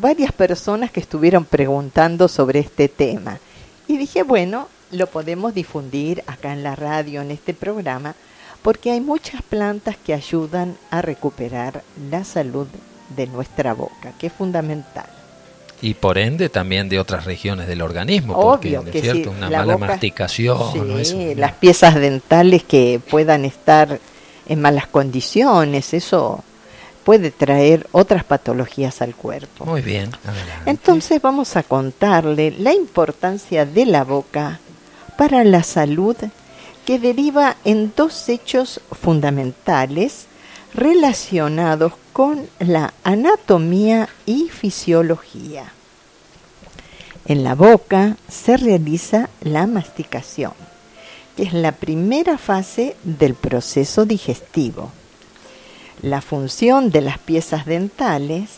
varias personas que estuvieron preguntando sobre este tema. Y dije, bueno, lo podemos difundir acá en la radio, en este programa, porque hay muchas plantas que ayudan a recuperar la salud de nuestra boca, que es fundamental. Y por ende también de otras regiones del organismo, porque Obvio que cierto, sí, una la mala boca- masticación, ¿no? Sí, Eso, las piezas dentales que puedan estar en malas condiciones, eso puede traer otras patologías al cuerpo. Muy bien, adelante. Entonces vamos a contarle la importancia de la boca para la salud que deriva en dos hechos fundamentales relacionados con la anatomía y fisiología. En la boca se realiza la masticación, que es la primera fase del proceso digestivo. La función de las piezas dentales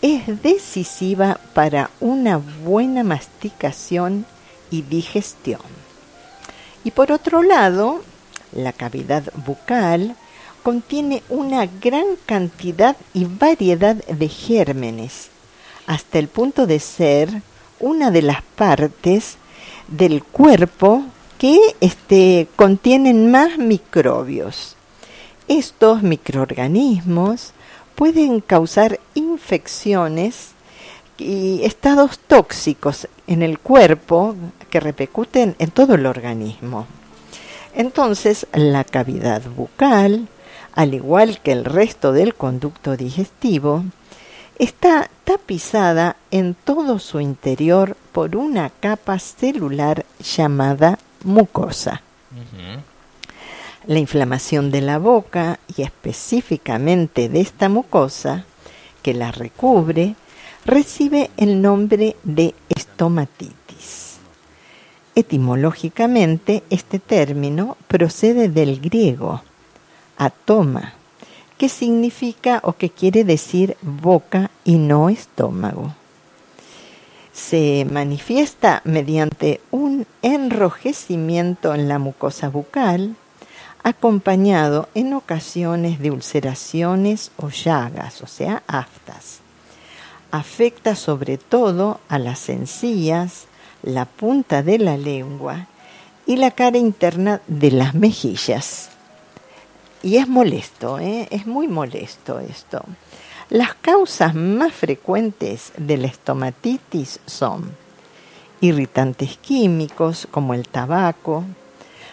es decisiva para una buena masticación y digestión. Y por otro lado, la cavidad bucal contiene una gran cantidad y variedad de gérmenes, hasta el punto de ser una de las partes del cuerpo que este, contienen más microbios. Estos microorganismos pueden causar infecciones y estados tóxicos en el cuerpo que repercuten en todo el organismo. Entonces, la cavidad bucal, al igual que el resto del conducto digestivo, está tapizada en todo su interior por una capa celular llamada mucosa. La inflamación de la boca y específicamente de esta mucosa que la recubre recibe el nombre de estomatitis. Etimológicamente, este término procede del griego atoma, que significa o que quiere decir boca y no estómago. Se manifiesta mediante un enrojecimiento en la mucosa bucal, acompañado en ocasiones de ulceraciones o llagas, o sea, aftas. Afecta sobre todo a las encías, la punta de la lengua y la cara interna de las mejillas. Y es molesto, ¿eh? es muy molesto esto. Las causas más frecuentes de la estomatitis son irritantes químicos como el tabaco,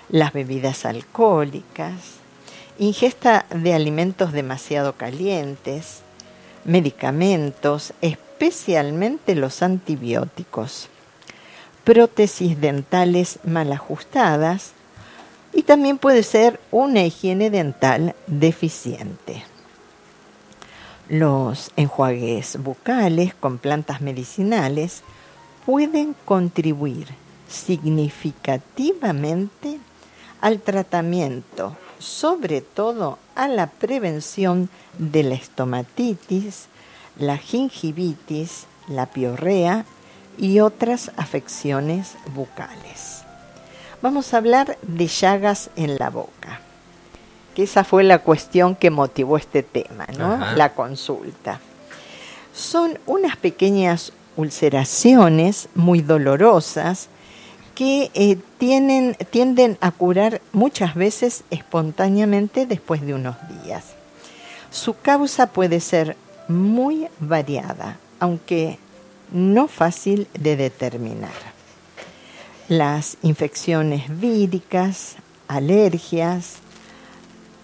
las bebidas alcohólicas, ingesta de alimentos demasiado calientes, medicamentos, especialmente los antibióticos, prótesis dentales mal ajustadas y también puede ser una higiene dental deficiente. Los enjuagues bucales con plantas medicinales pueden contribuir significativamente al tratamiento, sobre todo a la prevención de la estomatitis, la gingivitis, la piorrea y otras afecciones bucales. Vamos a hablar de llagas en la boca, que esa fue la cuestión que motivó este tema, ¿no? Ajá. La consulta. Son unas pequeñas ulceraciones muy dolorosas que eh, tienden a curar muchas veces espontáneamente después de unos días. Su causa puede ser muy variada, aunque no fácil de determinar. Las infecciones víricas, alergias,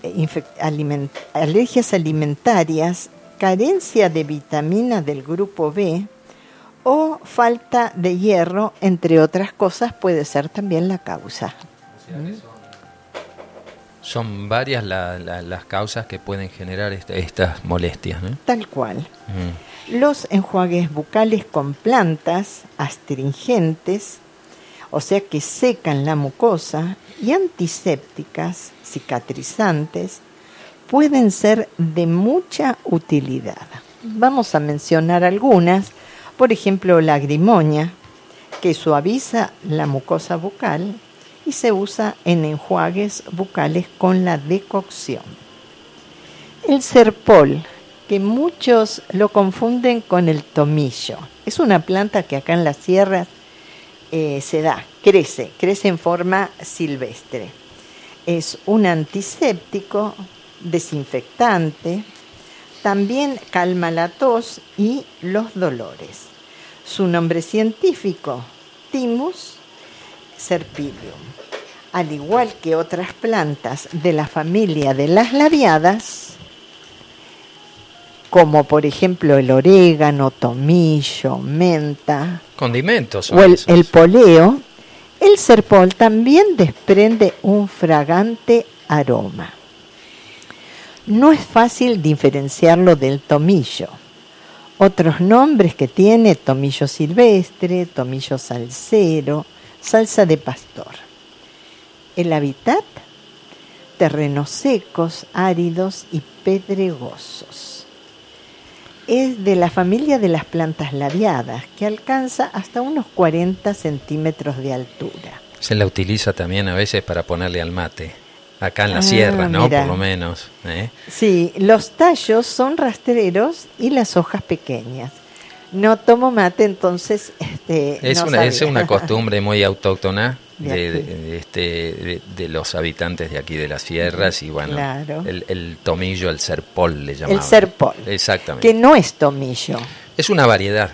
eh, alergias alimentarias, carencia de vitamina del grupo B o falta de hierro, entre otras cosas, puede ser también la causa. Son varias la- la- las causas que pueden generar esta- estas molestias. ¿no? Tal cual. Mm. Los enjuagues bucales con plantas astringentes, o sea que secan la mucosa, y antisépticas, cicatrizantes, pueden ser de mucha utilidad. Vamos a mencionar algunas, por ejemplo, la grimoña, que suaviza la mucosa bucal y se usa en enjuagues bucales con la decocción. El serpol, que muchos lo confunden con el tomillo. Es una planta que acá en las sierras eh, se da, crece, crece en forma silvestre. Es un antiséptico, desinfectante, también calma la tos y los dolores. Su nombre científico, Timus serpilium. Al igual que otras plantas de la familia de las labiadas, como por ejemplo el orégano, tomillo, menta, condimentos o el, el poleo, el serpol también desprende un fragante aroma. No es fácil diferenciarlo del tomillo. Otros nombres que tiene tomillo silvestre, tomillo salsero, salsa de pastor. El hábitat, terrenos secos, áridos y pedregosos es de la familia de las plantas labiadas, que alcanza hasta unos 40 centímetros de altura. Se la utiliza también a veces para ponerle al mate, acá en la ah, sierra, ¿no? Por lo menos. ¿eh? Sí, los tallos son rastreros y las hojas pequeñas. No tomo mate, entonces... Este, es, una, es una costumbre muy autóctona de, este, de, los habitantes de aquí de las sierras y bueno, el, tomillo, el serpol le llamaban. El serpol. Exactamente. Que no es tomillo. Es una variedad.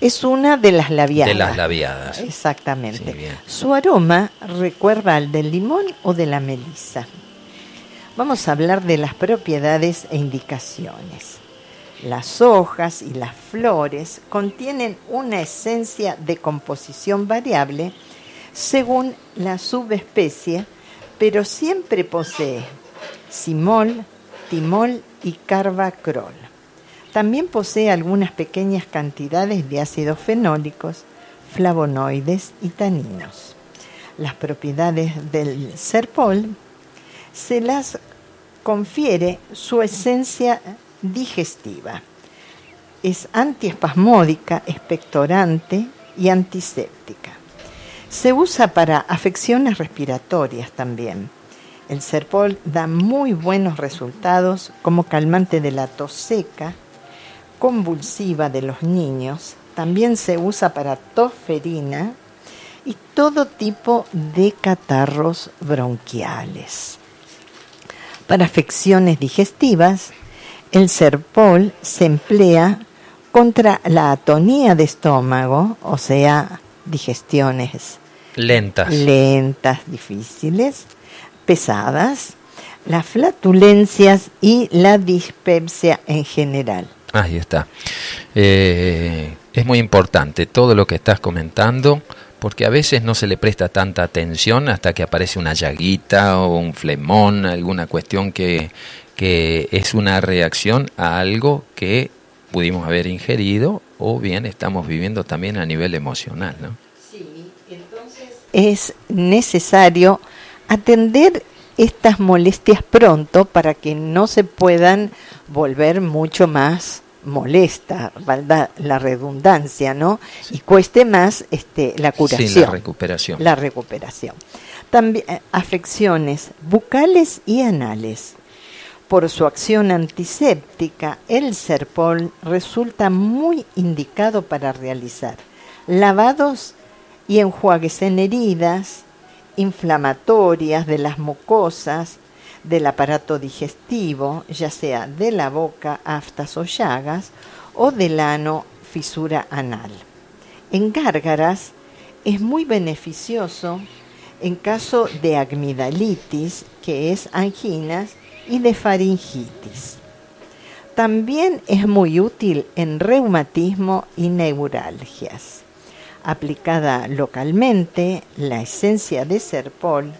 Es una de las labiadas. De las labiadas. Exactamente. Su aroma recuerda al del limón o de la melisa. Vamos a hablar de las propiedades e indicaciones. Las hojas y las flores contienen una esencia de composición variable según la subespecie, pero siempre posee simol, timol y carbacrol. También posee algunas pequeñas cantidades de ácidos fenólicos, flavonoides y taninos. Las propiedades del serpol se las confiere su esencia digestiva. Es antiespasmódica, expectorante y antiséptica. Se usa para afecciones respiratorias también. El Serpol da muy buenos resultados como calmante de la tos seca, convulsiva de los niños. También se usa para tosferina y todo tipo de catarros bronquiales. Para afecciones digestivas, el Serpol se emplea contra la atonía de estómago, o sea, digestiones lentas, lentas, difíciles, pesadas, las flatulencias y la dispepsia en general. Ahí está. Eh, es muy importante todo lo que estás comentando porque a veces no se le presta tanta atención hasta que aparece una llaguita o un flemón, alguna cuestión que, que es una reacción a algo que pudimos haber ingerido o bien estamos viviendo también a nivel emocional, ¿no? Sí, entonces es necesario atender estas molestias pronto para que no se puedan volver mucho más molesta, la redundancia, ¿no? Y cueste más este, la curación. Sí, la recuperación. La recuperación. También eh, afecciones bucales y anales. Por su acción antiséptica, el Serpol resulta muy indicado para realizar lavados y enjuagues en heridas inflamatorias de las mucosas, del aparato digestivo, ya sea de la boca, aftas o llagas, o del ano, fisura anal. En gárgaras es muy beneficioso en caso de amigdalitis, que es anginas, y de faringitis. También es muy útil en reumatismo y neuralgias. Aplicada localmente, la esencia de serpol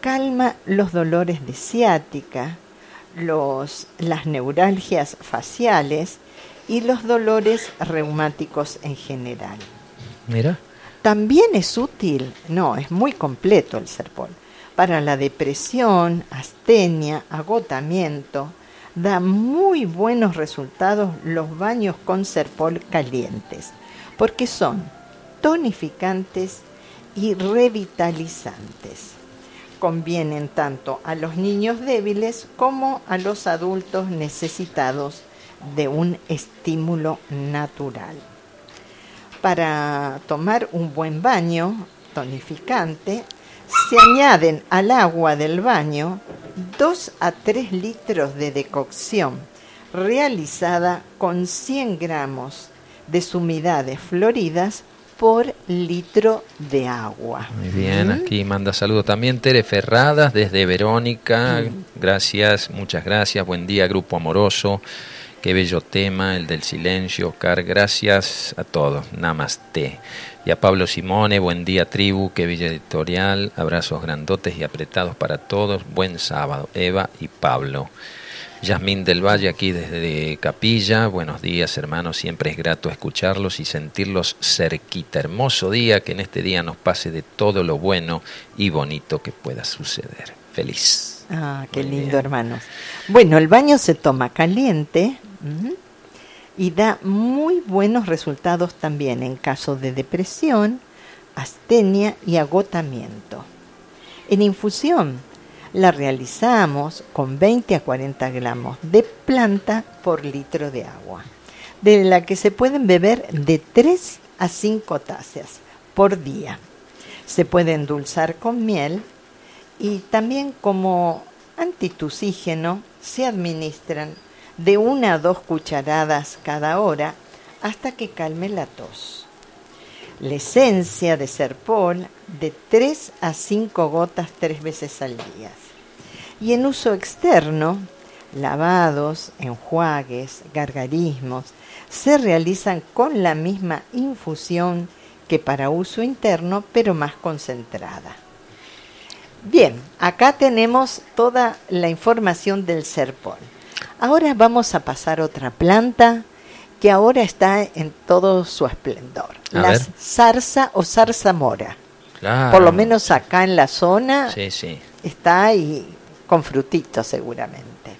calma los dolores de ciática, los, las neuralgias faciales y los dolores reumáticos en general. Mira. También es útil, no, es muy completo el serpol para la depresión, astenia, agotamiento. Da muy buenos resultados los baños con serpol calientes, porque son tonificantes y revitalizantes. Convienen tanto a los niños débiles como a los adultos necesitados de un estímulo natural. Para tomar un buen baño tonificante, se añaden al agua del baño 2 a 3 litros de decocción realizada con 100 gramos de sumidades floridas por litro de agua. Muy bien, aquí manda saludos también Tere Ferradas desde Verónica. Gracias, muchas gracias. Buen día, Grupo Amoroso. Qué bello tema, el del silencio, Oscar. Gracias a todos. Namaste. Y a Pablo Simone, buen día, tribu. Qué bella editorial. Abrazos grandotes y apretados para todos. Buen sábado. Eva y Pablo. Yasmín del Valle aquí desde Capilla. Buenos días, hermanos. Siempre es grato escucharlos y sentirlos cerquita. Hermoso día, que en este día nos pase de todo lo bueno y bonito que pueda suceder. Feliz. Ah, qué lindo, hermanos. Bueno, el baño se toma caliente y da muy buenos resultados también en caso de depresión, astenia y agotamiento. En infusión la realizamos con 20 a 40 gramos de planta por litro de agua, de la que se pueden beber de 3 a 5 tazas por día. Se puede endulzar con miel y también como antitusígeno se administran de una a dos cucharadas cada hora hasta que calme la tos. La esencia de serpol de 3 a 5 gotas tres veces al día. Y en uso externo, lavados, enjuagues, gargarismos, se realizan con la misma infusión que para uso interno, pero más concentrada. Bien, acá tenemos toda la información del serpol. Ahora vamos a pasar a otra planta que ahora está en todo su esplendor. la zarza o Por lo menos acá en la zona está y con frutitos seguramente.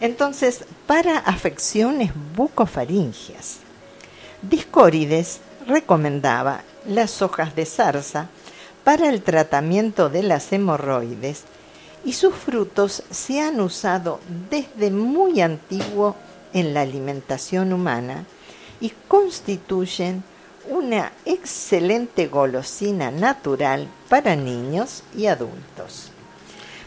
Entonces, para afecciones bucofaringias, Discórides recomendaba las hojas de zarza para el tratamiento de las hemorroides y sus frutos se han usado desde muy antiguo en la alimentación humana y constituyen una excelente golosina natural para niños y adultos.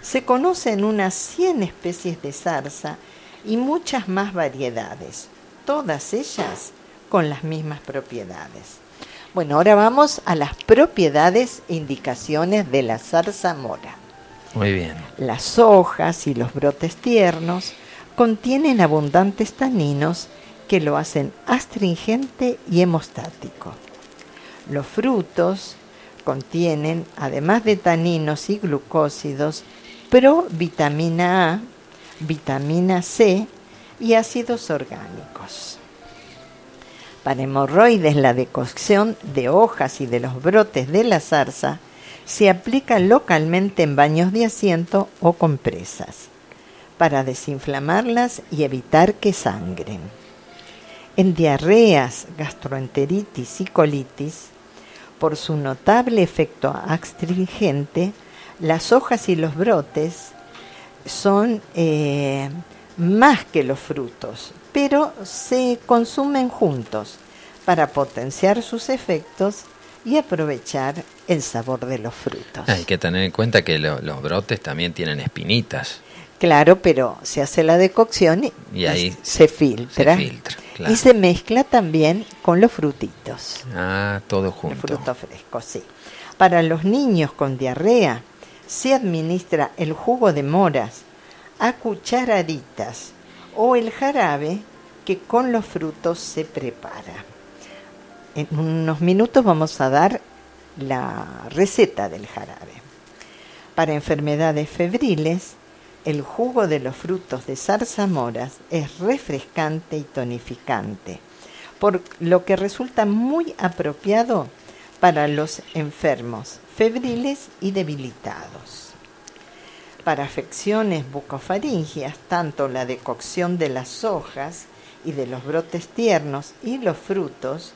Se conocen unas 100 especies de zarza y muchas más variedades, todas ellas con las mismas propiedades. Bueno, ahora vamos a las propiedades e indicaciones de la zarza mora. Muy bien. Las hojas y los brotes tiernos contienen abundantes taninos que lo hacen astringente y hemostático. Los frutos contienen, además de taninos y glucósidos, provitamina A, vitamina C y ácidos orgánicos. Para hemorroides, la decocción de hojas y de los brotes de la zarza se aplica localmente en baños de asiento o compresas para desinflamarlas y evitar que sangren. En diarreas, gastroenteritis y colitis, por su notable efecto astringente, las hojas y los brotes son eh, más que los frutos, pero se consumen juntos para potenciar sus efectos y aprovechar el sabor de los frutos. Hay que tener en cuenta que los brotes también tienen espinitas. Claro, pero se hace la decocción y, ahí se filtra. Y se mezcla también con los frutitos. Ah, todo junto. El fruto fresco, sí. Para los niños con diarrea se administra el jugo de moras a cucharaditas o el jarabe que con los frutos se prepara. En unos minutos vamos a dar la receta del jarabe. Para enfermedades febriles, el jugo de los frutos de zarzamoras es refrescante y tonificante, por lo que resulta muy apropiado para los enfermos febriles y debilitados. Para afecciones bucofaringias, tanto la decocción de las hojas y de los brotes tiernos y los frutos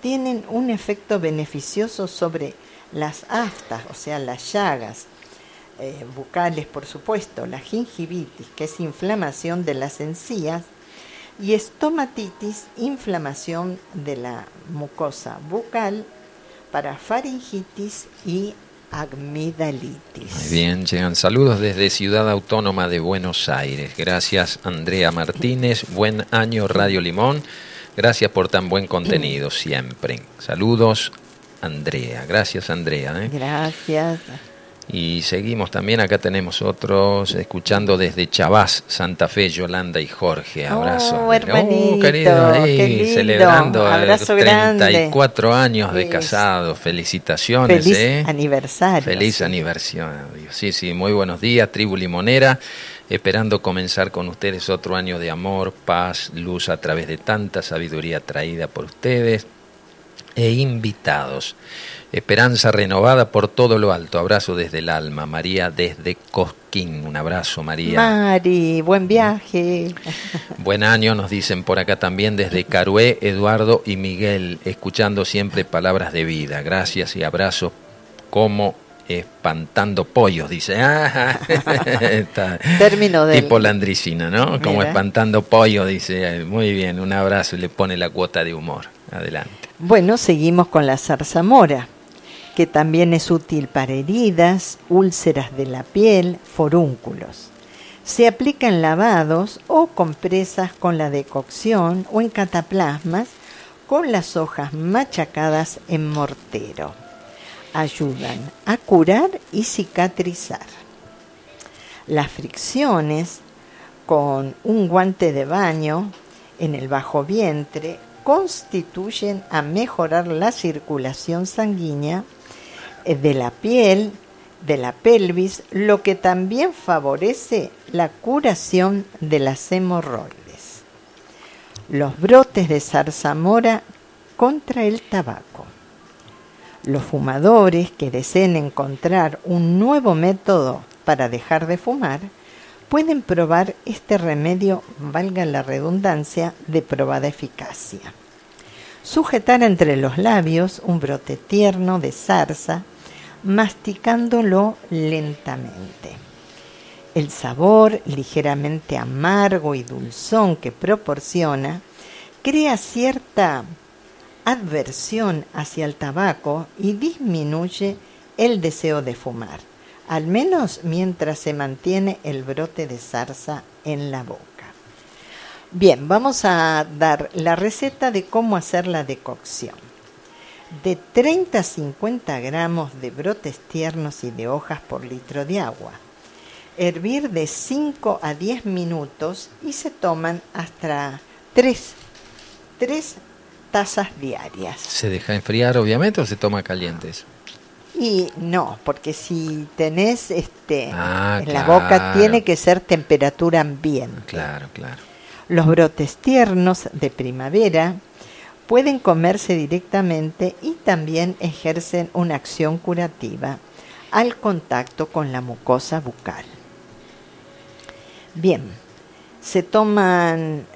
tienen un efecto beneficioso sobre las aftas, o sea, las llagas eh, bucales, por supuesto, la gingivitis, que es inflamación de las encías, y estomatitis, inflamación de la mucosa bucal, para faringitis y amigdalitis. Muy bien, llegan saludos desde Ciudad Autónoma de Buenos Aires. Gracias Andrea Martínez, buen año Radio Limón. Gracias por tan buen contenido siempre. Saludos Andrea. Gracias Andrea. ¿eh? Gracias. Y seguimos también, acá tenemos otros, escuchando desde Chavás, Santa Fe, Yolanda y Jorge. Abrazo. Oh, hermanito, oh, querido, ahí, celebrando Abrazo 34 grande. años de casado. Felicitaciones. Feliz ¿eh? aniversario. Feliz aniversario. Sí, sí, muy buenos días, tribu limonera. Esperando comenzar con ustedes otro año de amor, paz, luz a través de tanta sabiduría traída por ustedes e invitados. Esperanza renovada por todo lo alto. Abrazo desde el alma. María desde Cosquín. Un abrazo, María. Mari, buen viaje. Buen año, nos dicen por acá también desde Carué, Eduardo y Miguel, escuchando siempre palabras de vida. Gracias y abrazos como espantando pollos, dice. Ah, Término de tipo landricina, ¿no? Como espantando pollos, dice. Muy bien, un abrazo y le pone la cuota de humor. Adelante. Bueno, seguimos con la zarzamora que también es útil para heridas, úlceras de la piel, forúnculos. Se aplica en lavados o compresas con la decocción o en cataplasmas con las hojas machacadas en mortero. Ayudan a curar y cicatrizar. Las fricciones con un guante de baño en el bajo vientre constituyen a mejorar la circulación sanguínea de la piel, de la pelvis, lo que también favorece la curación de las hemorroides. Los brotes de zarzamora contra el tabaco. Los fumadores que deseen encontrar un nuevo método para dejar de fumar pueden probar este remedio, valga la redundancia, de probada eficacia. Sujetar entre los labios un brote tierno de zarza masticándolo lentamente. El sabor ligeramente amargo y dulzón que proporciona crea cierta adversión hacia el tabaco y disminuye el deseo de fumar, al menos mientras se mantiene el brote de zarza en la boca. Bien, vamos a dar la receta de cómo hacer la decocción de 30 a 50 gramos de brotes tiernos y de hojas por litro de agua. Hervir de 5 a 10 minutos y se toman hasta 3, 3 tazas diarias. ¿Se deja enfriar obviamente o se toma calientes? Y no, porque si tenés este ah, en la boca tiene que ser temperatura ambiente. Claro, claro. Los brotes tiernos de primavera pueden comerse directamente y también ejercen una acción curativa al contacto con la mucosa bucal. Bien, se toman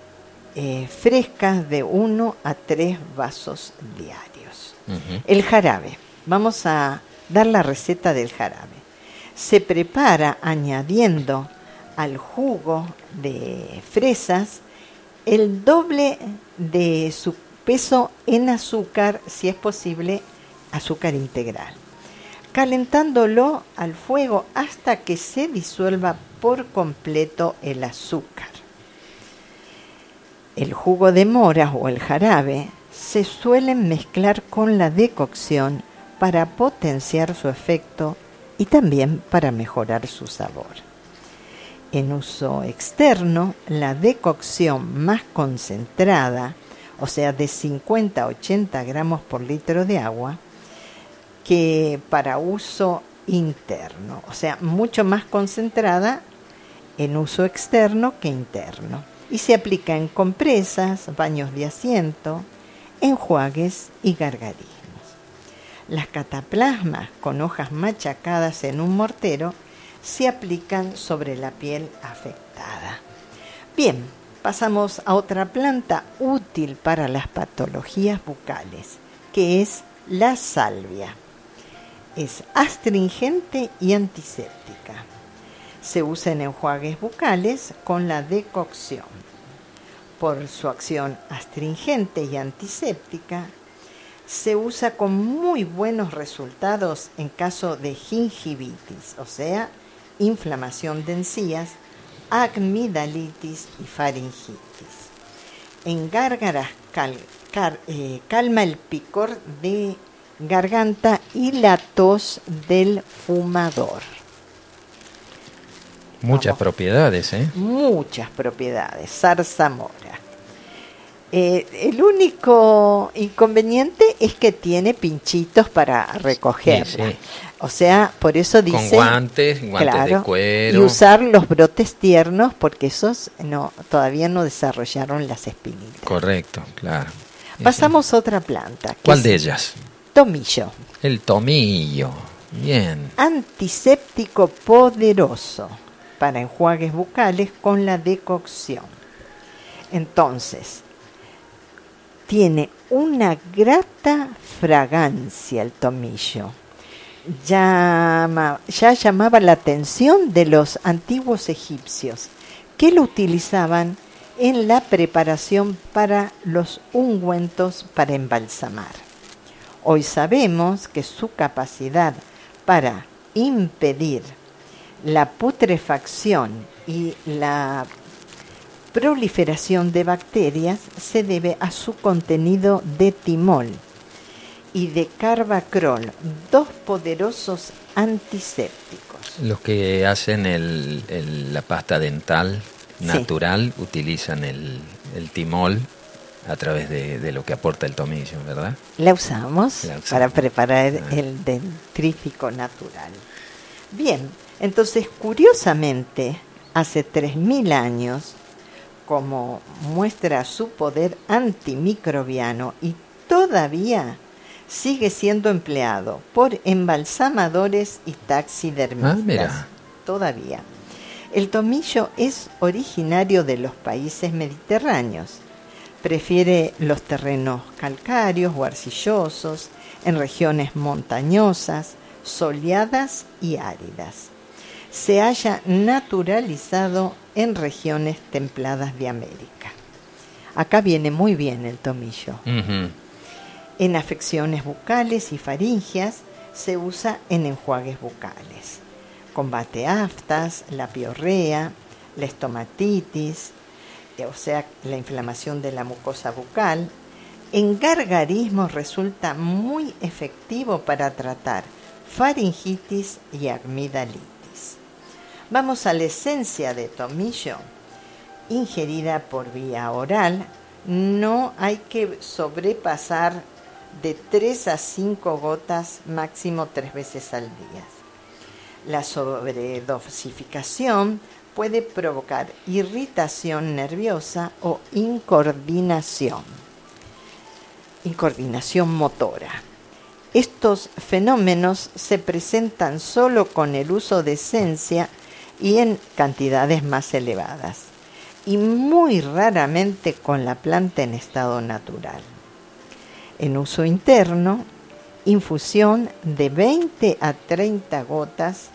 eh, frescas de 1 a 3 vasos diarios. El jarabe, vamos a dar la receta del jarabe. Se prepara añadiendo al jugo de fresas el doble de su peso en azúcar, si es posible, azúcar integral, calentándolo al fuego hasta que se disuelva por completo el azúcar. El jugo de mora o el jarabe se suelen mezclar con la decocción para potenciar su efecto y también para mejorar su sabor. En uso externo, la decocción más concentrada o sea, de 50 a 80 gramos por litro de agua, que para uso interno, o sea, mucho más concentrada en uso externo que interno. Y se aplica en compresas, baños de asiento, enjuagues y gargarismos. Las cataplasmas con hojas machacadas en un mortero se aplican sobre la piel afectada. Bien, pasamos a otra planta útil para las patologías bucales, que es la salvia. Es astringente y antiséptica. Se usa en enjuagues bucales con la decocción. por su acción astringente y antiséptica, se usa con muy buenos resultados en caso de gingivitis, o sea, inflamación de encías, amigdalitis y faringitis. En gárgaras eh, calma el picor de garganta y la tos del fumador. Muchas propiedades, ¿eh? Muchas propiedades. Zarzamora. Eh, el único inconveniente es que tiene pinchitos para recoger. O sea, por eso dice... Con guantes, guantes de cuero. Y usar los brotes tiernos porque esos no todavía no desarrollaron las espinitas. Correcto, claro. Pasamos a otra planta. ¿Cuál de ellas? Tomillo. El tomillo. Bien. Antiséptico poderoso para enjuagues bucales con la decocción. Entonces, tiene una grata fragancia el tomillo. ya llamaba la atención de los antiguos egipcios, que lo utilizaban en la preparación para los ungüentos para embalsamar. Hoy sabemos que su capacidad para impedir la putrefacción y la proliferación de bacterias se debe a su contenido de timol y de carbacrol, dos poderosos antisépticos. Los que hacen la pasta dental natural utilizan el, timol a través de, lo que aporta el tomillo, ¿verdad? La usamos, para preparar ah. el dentrífico natural. Bien, entonces curiosamente, hace 3.000 años, como muestra su poder antimicrobiano y todavía sigue siendo empleado por embalsamadores y taxidermistas. Ah, todavía. El tomillo es originario de los países mediterráneos. Prefiere los terrenos calcáreos o arcillosos, en regiones montañosas, soleadas y áridas. Se haya naturalizado en regiones templadas de América. Acá viene muy bien el tomillo. En afecciones bucales y faringias se usa en enjuagues bucales combate aftas, la piorrea, la estomatitis, o sea, la inflamación de la mucosa bucal. En gargarismos resulta muy efectivo para tratar faringitis y amigdalitis. Vamos a la esencia de tomillo, ingerida por vía oral. No hay que sobrepasar de 3 a 5 gotas, máximo 3 veces al día. La sobredosificación puede provocar irritación nerviosa o incoordinación, incoordinación motora. Estos fenómenos se presentan solo con el uso de esencia y en cantidades más elevadas, y muy raramente con la planta en estado natural. En uso interno, infusión de 20 a 30 gotas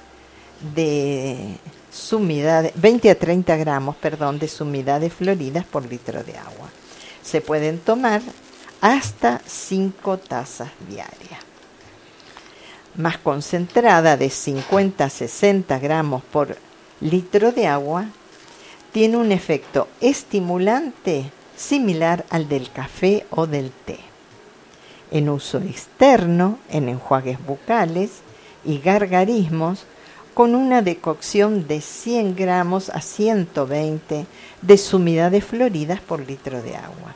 de sumidad, 20 a 30 gramos, perdón, de sumidades floridas por litro de agua. Se pueden tomar hasta 5 tazas diarias. Más concentrada de 50 a 60 gramos por litro de agua, tiene un efecto estimulante similar al del café o del té en uso externo, en enjuagues bucales y gargarismos, con una decocción de 100 gramos a 120 de sumidades floridas por litro de agua,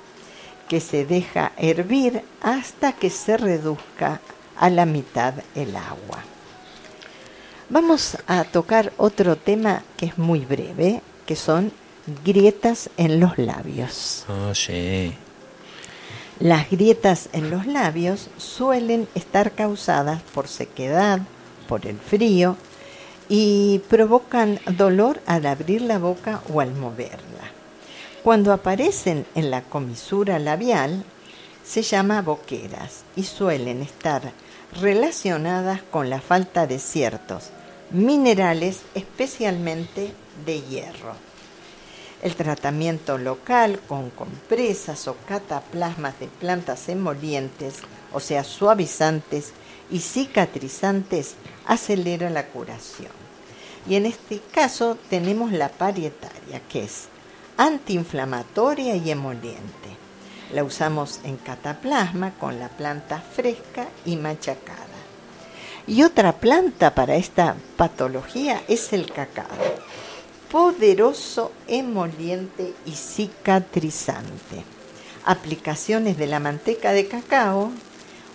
que se deja hervir hasta que se reduzca a la mitad el agua. Vamos a tocar otro tema que es muy breve, que son grietas en los labios. Oh, sí. Las grietas en los labios suelen estar causadas por sequedad, por el frío y provocan dolor al abrir la boca o al moverla. Cuando aparecen en la comisura labial, se llama boqueras y suelen estar relacionadas con la falta de ciertos minerales, especialmente de hierro. El tratamiento local con compresas o cataplasmas de plantas emolientes, o sea, suavizantes y cicatrizantes, acelera la curación. Y en este caso tenemos la parietaria, que es antiinflamatoria y emoliente. La usamos en cataplasma con la planta fresca y machacada. Y otra planta para esta patología es el cacao, poderoso emoliente y cicatrizante. Aplicaciones de la manteca de cacao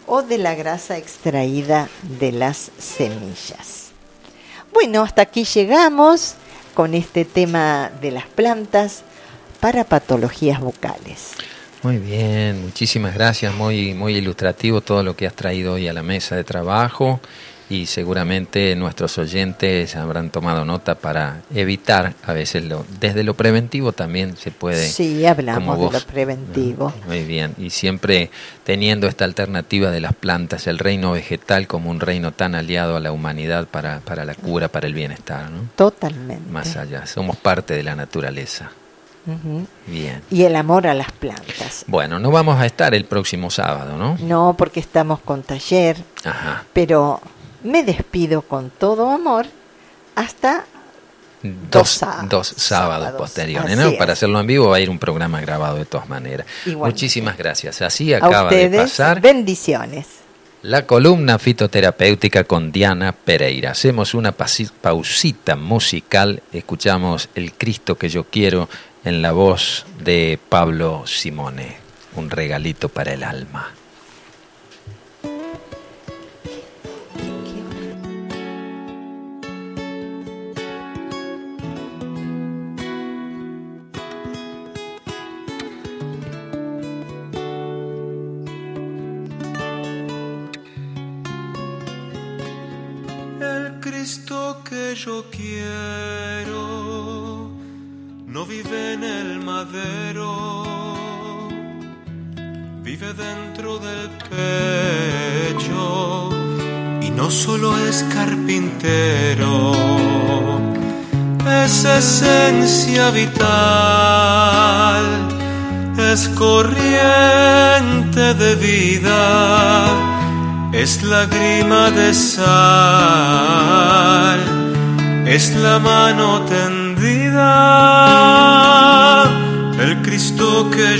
o de la grasa extraída de las semillas. Bueno, hasta aquí llegamos con este tema de las plantas para patologías vocales. Muy bien, muchísimas gracias, muy, muy ilustrativo todo lo que has traído hoy a la mesa de trabajo y seguramente nuestros oyentes habrán tomado nota para evitar a veces lo desde lo preventivo también se puede sí hablamos de lo preventivo. Muy bien y siempre teniendo esta alternativa de las plantas el reino vegetal como un reino tan aliado a la humanidad para, para la cura para el bienestar ¿no? totalmente. Más allá somos parte de la naturaleza Bien. Y el amor a las plantas. Bueno, no vamos a estar el próximo sábado, ¿no? No, porque estamos con taller. Ajá. Pero me despido con todo amor hasta dos, sábados, posteriores. ¿no? Para hacerlo en vivo va a ir un programa grabado de todas maneras. Muchísimas gracias. Así acaba de pasar. Bendiciones. La columna fitoterapéutica con Diana Pereira. Hacemos una pausita musical. Escuchamos El Cristo que yo quiero en la voz de Pablo Simone. Un regalito para el alma.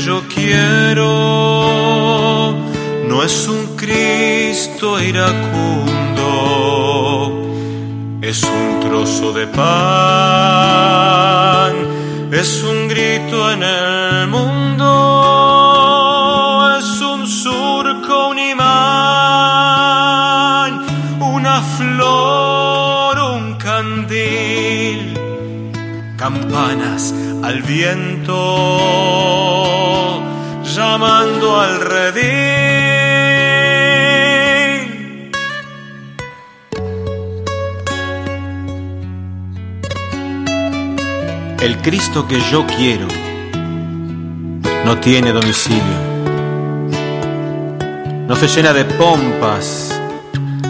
Yo quiero, no es un Cristo iracundo, es un trozo de pan, es un grito en el mundo, Cristo que yo quiero no tiene domicilio, no se llena de pompas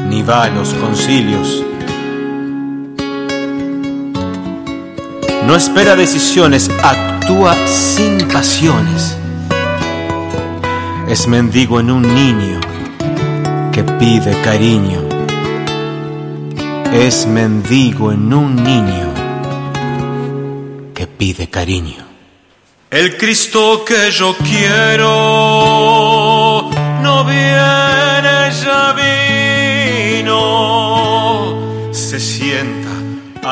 ni va a los concilios No espera decisiones, actúa sin pasiones. Es mendigo en un niño que pide cariño. Es mendigo en un niño pide cariño. El Cristo que yo quiero no viene, ya vino. Se sienta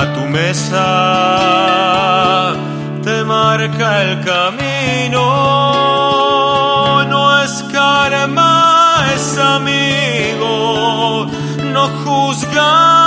a tu mesa marca el camino. No es karma, es amigo. No juzga,